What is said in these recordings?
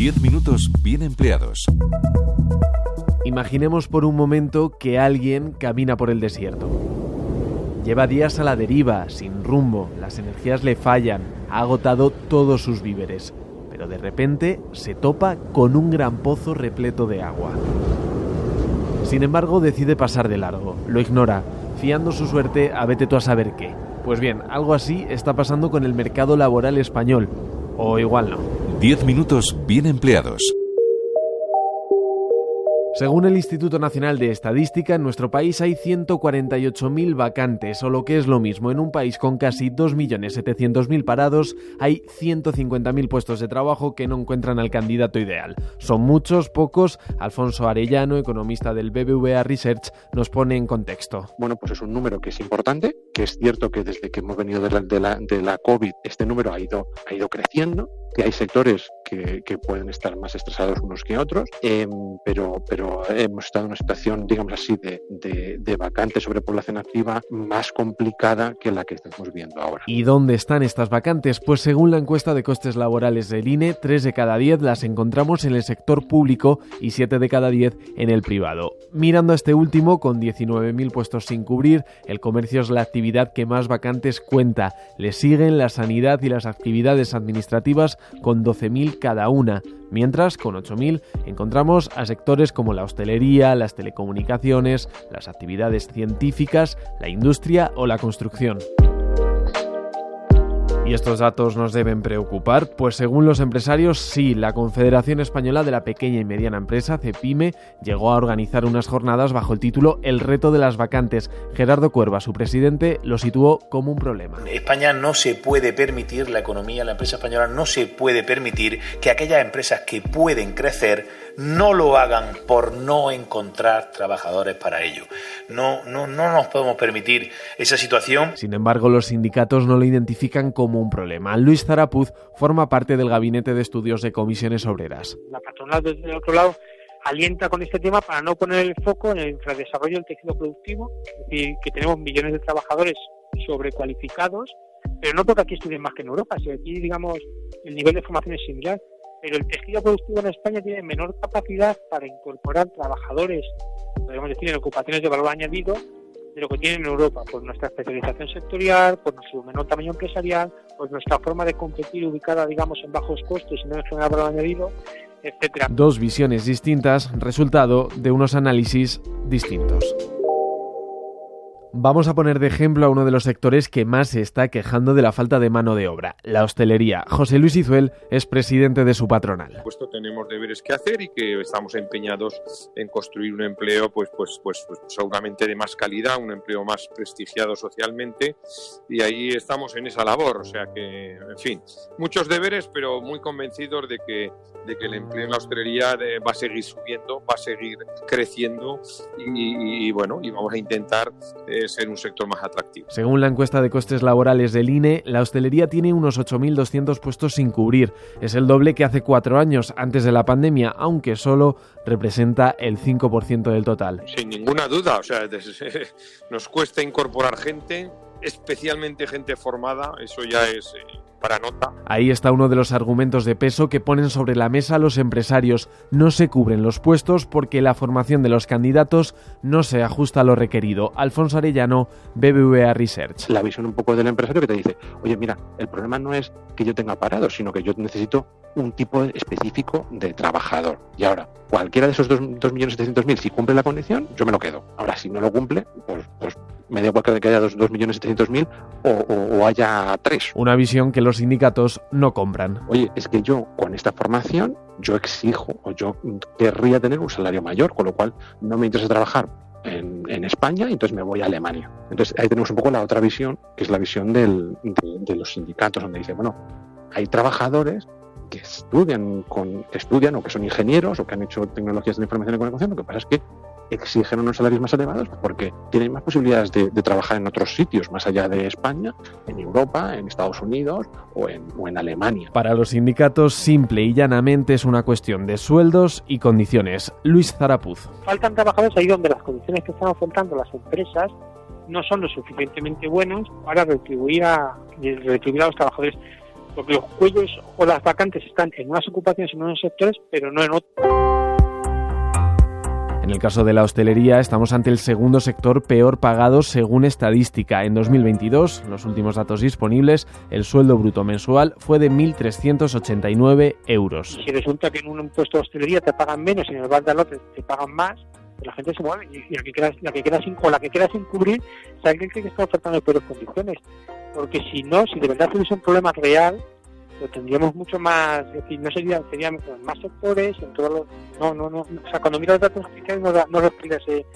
10 minutos bien empleados. Imaginemos por un momento que alguien camina por el desierto. Lleva días a la deriva, sin rumbo, las energías le fallan, ha agotado todos sus víveres, pero de repente se topa con un gran pozo repleto de agua. Sin embargo, decide pasar de largo, lo ignora, fiando su suerte a vete tú a saber qué. Pues bien, algo así está pasando con el mercado laboral español, o igual no. 10 minutos bien empleados. Según el Instituto Nacional de Estadística, en nuestro país hay 148.000 vacantes, o lo que es lo mismo, en un país con casi 2.700.000 parados, hay 150.000 puestos de trabajo que no encuentran al candidato ideal. Son muchos, pocos. Alfonso Arellano, economista del BBVA Research, nos pone en contexto. Bueno, pues es un número que es importante, que es cierto que desde que hemos venido de la, de la, de la COVID este número ha ido, ha ido creciendo, que hay sectores que, que, pueden estar más estresados unos que otros, eh, pero, pero hemos estado en una situación, digamos así, de, de, de vacante sobre población activa más complicada que la que estamos viendo ahora. ¿Y dónde están estas vacantes? Pues según la encuesta de costes laborales del INE, 3 de cada 10 las encontramos en el sector público y 7 de cada 10 en el privado. Mirando a este último, con 19.000 puestos sin cubrir, el comercio es la actividad que más vacantes cuenta. Le siguen la sanidad y las actividades administrativas con 12.000 cada una, mientras con 8.000 encontramos a sectores como la hostelería, las telecomunicaciones, las actividades científicas, la industria o la construcción. ¿Y estos datos nos deben preocupar? Pues según los empresarios, sí, la Confederación Española de la Pequeña y Mediana Empresa, CEPIME, llegó a organizar unas jornadas bajo el título El reto de las vacantes. Gerardo Cuerva, su presidente, lo situó como un problema. España no se puede permitir, la economía, la empresa española no se puede permitir que aquellas empresas que pueden crecer no lo hagan por no encontrar trabajadores para ello. No, no, no nos podemos permitir esa situación. Sin embargo, los sindicatos no lo identifican como un problema. Luis Zarapuz forma parte del Gabinete de Estudios de Comisiones Obreras. La patronal, desde el otro lado, alienta con este tema para no poner el foco en el infradesarrollo del tejido productivo, es decir, que tenemos millones de trabajadores sobrecualificados, pero no porque aquí estudien más que en Europa, si aquí, digamos, el nivel de formación es similar pero el tejido productivo en España tiene menor capacidad para incorporar trabajadores, podemos decir, en ocupaciones de valor añadido de lo que tiene en Europa, por nuestra especialización sectorial, por nuestro menor tamaño empresarial, por nuestra forma de competir ubicada, digamos, en bajos costes y no en general valor añadido, etcétera. Dos visiones distintas, resultado de unos análisis distintos. Vamos a poner de ejemplo a uno de los sectores que más se está quejando de la falta de mano de obra, la hostelería. José Luis Izuel es presidente de su patronal. Puesto tenemos deberes que hacer y que estamos empeñados en construir un empleo pues, pues, pues, pues, seguramente de más calidad, un empleo más prestigiado socialmente y ahí estamos en esa labor. O sea que, en fin, muchos deberes, pero muy convencidos de que, de que el empleo en la hostelería de, va a seguir subiendo, va a seguir creciendo y, y bueno, y vamos a intentar... Eh, ser un sector más atractivo. Según la encuesta de costes laborales del INE, la hostelería tiene unos 8.200 puestos sin cubrir. Es el doble que hace cuatro años, antes de la pandemia, aunque solo representa el 5% del total. Sin ninguna duda, o sea, nos cuesta incorporar gente, especialmente gente formada, eso ya es eh, para nota. Ahí está uno de los argumentos de peso que ponen sobre la mesa los empresarios. No se cubren los puestos porque la formación de los candidatos no se ajusta a lo requerido. Alfonso Arellano, BBVA Research. La visión un poco del empresario que te dice, oye, mira, el problema no es que yo tenga parado, sino que yo necesito un tipo específico de trabajador. Y ahora, cualquiera de esos 2.700.000, si cumple la condición, yo me lo quedo. Ahora, si no lo cumple, pues, pues me da igual que haya 2.700.000 o, o, o haya tres. Una visión que los sindicatos no compran. Oye, es que yo con esta formación, yo exijo o yo querría tener un salario mayor, con lo cual no me interesa trabajar en, en, España y entonces me voy a Alemania. Entonces ahí tenemos un poco la otra visión, que es la visión del, de, de, los sindicatos, donde dice, bueno, hay trabajadores que estudian, con, que estudian o que son ingenieros o que han hecho tecnologías de la información y comunicación, lo que pasa es que exigen unos salarios más elevados porque tienen más posibilidades de, de, trabajar en otros sitios, más allá de España, en Europa, en Estados Unidos o en, o en, Alemania. Para los sindicatos, simple y llanamente es una cuestión de sueldos y condiciones. Luis Zarapuz. Faltan trabajadores ahí donde las condiciones que están afrontando las empresas no son lo suficientemente buenas para retribuir a, retribuir a los trabajadores Porque los cuellos o las vacantes están en unas ocupaciones en unos sectores, pero no en otros. En el caso de la hostelería, estamos ante el segundo sector peor pagado según estadística. En 2022, los últimos datos disponibles, el sueldo bruto mensual fue de 1.389 euros. Si resulta que en un puesto de hostelería te pagan menos y en el de te, pagan más, la gente se mueve y, la que queda, sin o la que queda sin cubrir es que está ofertando peores condiciones porque si no si de verdad tuviese un problema real lo tendríamos mucho más, es decir, no sería, serían más sectores, en todos los, no, no, no, o sea, cuando miro los datos oficiales no, no responde a ese,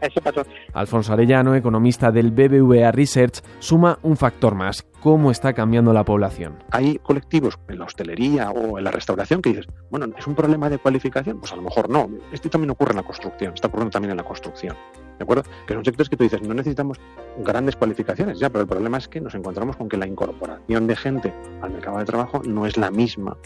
a ese patrón. Alfonso Arellano, economista del BBVA Research, suma un factor más, cómo está cambiando la población. Hay colectivos en la hostelería o en la restauración que dices, bueno, ¿es un problema de cualificación? Pues a lo mejor no. Esto también ocurre en la construcción, está ocurriendo también en la construcción. ¿De acuerdo? Que son sectores que tú dices, no necesitamos grandes cualificaciones, ya, pero el problema es que nos encontramos con que la incorporación de gente al mercado de trabajo no es la misma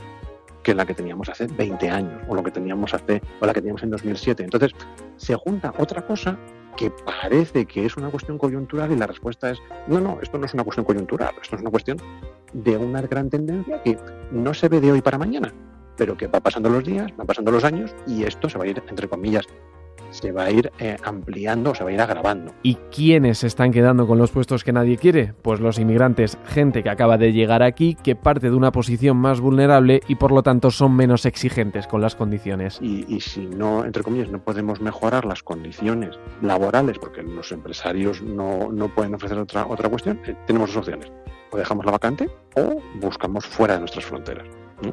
que la que teníamos hace 20 años o lo que teníamos hace o la que teníamos en 2007. Entonces, se junta otra cosa que parece que es una cuestión coyuntural y la respuesta es no, no, esto no es una cuestión coyuntural, esto es una cuestión de una gran tendencia que no se ve de hoy para mañana, pero que va pasando los días, van pasando los años y esto se va a ir, entre comillas, se va a ir eh, ampliando, se va a ir agravando. ¿Y quiénes se están quedando con los puestos que nadie quiere? Pues los inmigrantes, gente que acaba de llegar aquí, que parte de una posición más vulnerable y por lo tanto son menos exigentes con las condiciones. Y, si no, entre comillas, no podemos mejorar las condiciones laborales, porque los empresarios no, no pueden ofrecer otra, otra cuestión, eh, tenemos dos opciones. O dejamos la vacante o buscamos fuera de nuestras fronteras.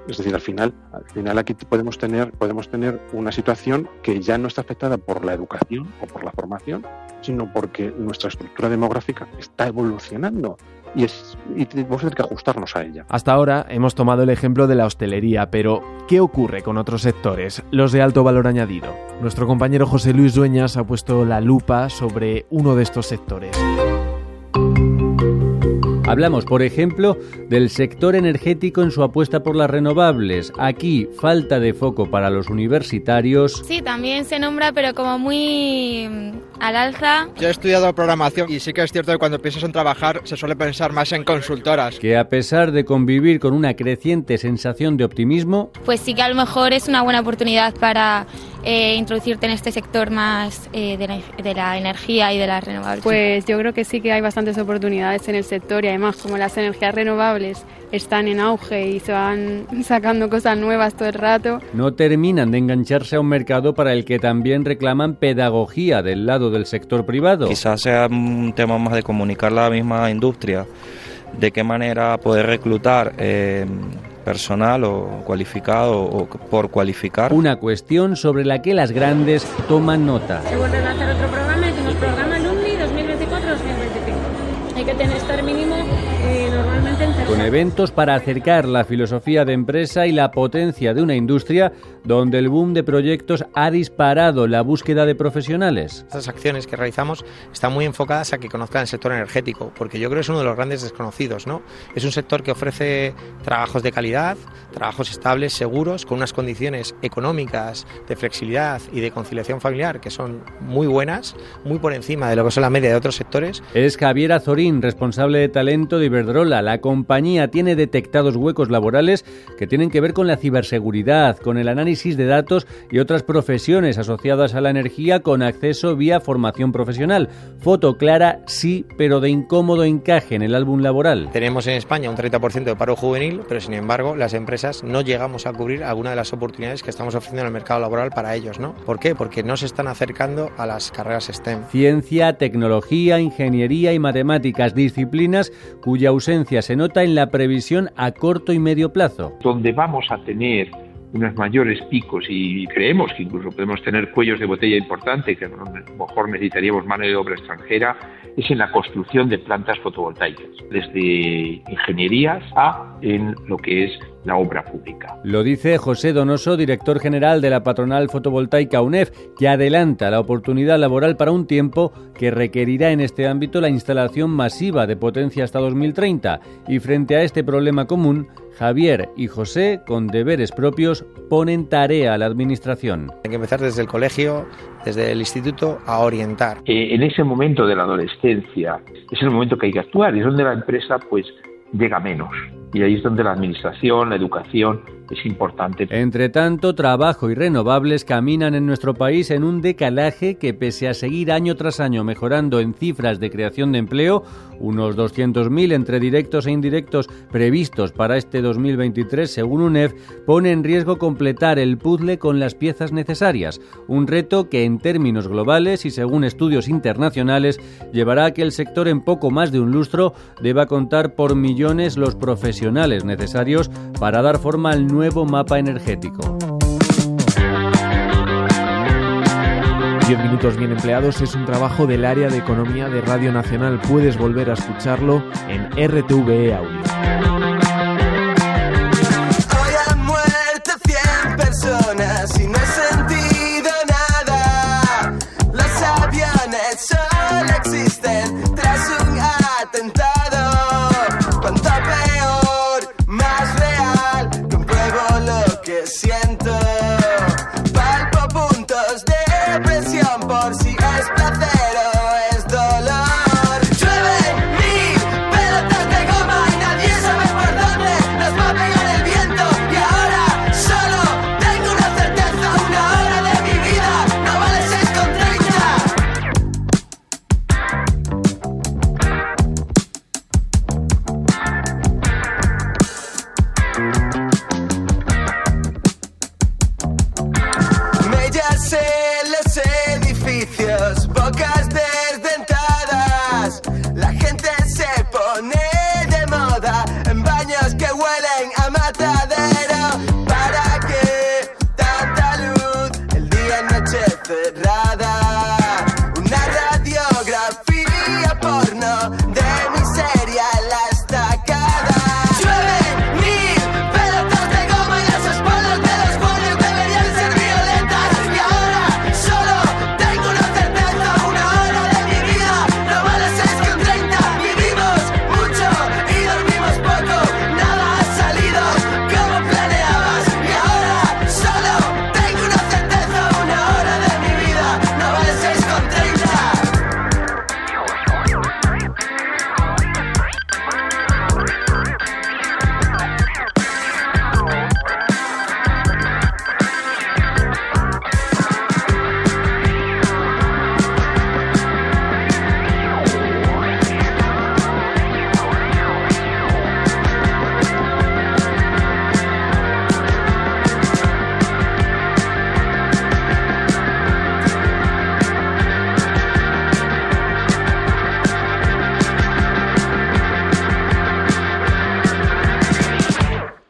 Es decir, al final, al final aquí podemos tener, podemos tener una situación que ya no está afectada por la educación o por la formación, sino porque nuestra estructura demográfica está evolucionando y, es, y vamos a tener que ajustarnos a ella. Hasta ahora hemos tomado el ejemplo de la hostelería, pero ¿qué ocurre con otros sectores, los de alto valor añadido? Nuestro compañero José Luis Dueñas ha puesto la lupa sobre uno de estos sectores. Hablamos, por ejemplo, del sector energético en su apuesta por las renovables. Aquí, falta de foco para los universitarios. Sí, también se nombra, pero como muy mm, al alza. Yo he estudiado programación y sí que es cierto que cuando piensas en trabajar se suele pensar más en consultoras. Que a pesar de convivir con una creciente sensación de optimismo, pues sí que a lo mejor es una buena oportunidad para eh, introducirte en este sector más eh, de, la, de, la, energía y de las renovables? Pues yo creo que sí que hay bastantes oportunidades en el sector y además como las energías renovables están en auge y se van sacando cosas nuevas todo el rato. No terminan de engancharse a un mercado para el que también reclaman pedagogía del lado del sector privado. Quizás sea un tema más de comunicar la misma industria, de qué manera poder reclutar. Eh, personal o cualificado o por cualificar. Una cuestión sobre la que las grandes toman nota. Se vuelve a hacer otro programa, decimos programa Alumni 2024-2025. Hay que tener, estar mínimo eh, normalmente en Con eventos para acercar la filosofía de empresa y la potencia de una industria donde el boom de proyectos ha disparado la búsqueda de profesionales. Estas acciones que realizamos están muy enfocadas a que conozcan el sector energético, porque yo creo que es uno de los grandes desconocidos. ¿no? Es un sector que ofrece trabajos de calidad, trabajos estables, seguros, con unas condiciones económicas, de flexibilidad y de conciliación familiar que son muy buenas, muy por encima de lo que son la media de otros sectores. Es Javier Azorín, responsable de talento de Iberdrola. La compañía tiene detectados huecos laborales que tienen que ver con la ciberseguridad, con el análisis de datos y otras profesiones asociadas a la energía con acceso vía formación profesional. Foto clara, sí, pero de incómodo encaje en el álbum laboral. Tenemos en España un 30% de paro juvenil, pero sin embargo las empresas no llegamos a cubrir alguna de las oportunidades que estamos ofreciendo en el mercado laboral para ellos, ¿no? ¿Por qué? Porque no se están acercando a las carreras STEM. Ciencia, tecnología, ingeniería y matemáticas, disciplinas cuya ausencia se nota en la previsión a corto y medio plazo. Donde vamos a tener unos mayores picos y creemos que incluso podemos tener cuellos de botella importantes, que a lo mejor necesitaríamos mano de obra extranjera, es en la construcción de plantas fotovoltaicas, desde ingenierías a en lo que es la obra pública. Lo dice José Donoso, director general de la patronal fotovoltaica UNEF, que adelanta la oportunidad laboral para un tiempo que requerirá en este ámbito la instalación masiva de potencia hasta 2030. Y frente a este problema común, Javier y José, con deberes propios, ponen tarea a la administración. Hay que empezar desde el colegio, desde el instituto, a orientar. Eh, en ese momento de la adolescencia es el momento que hay que actuar, es donde la empresa pues llega menos y ahí es donde la administración, la educación es importante. Entre tanto, trabajo y renovables caminan en nuestro país en un decalaje que pese a seguir año tras año mejorando en cifras de creación de empleo, unos 200.000 entre directos e indirectos previstos para este 2023 según UNEF, pone en riesgo completar el puzzle con las piezas necesarias, un reto que en términos globales y según estudios internacionales llevará a que el sector en poco más de un lustro deba contar por millones los profesionales necesarios para dar forma al nuevo mapa energético. 10 minutos bien empleados es un trabajo del área de economía de Radio Nacional. Puedes volver a escucharlo en RTVE Audio.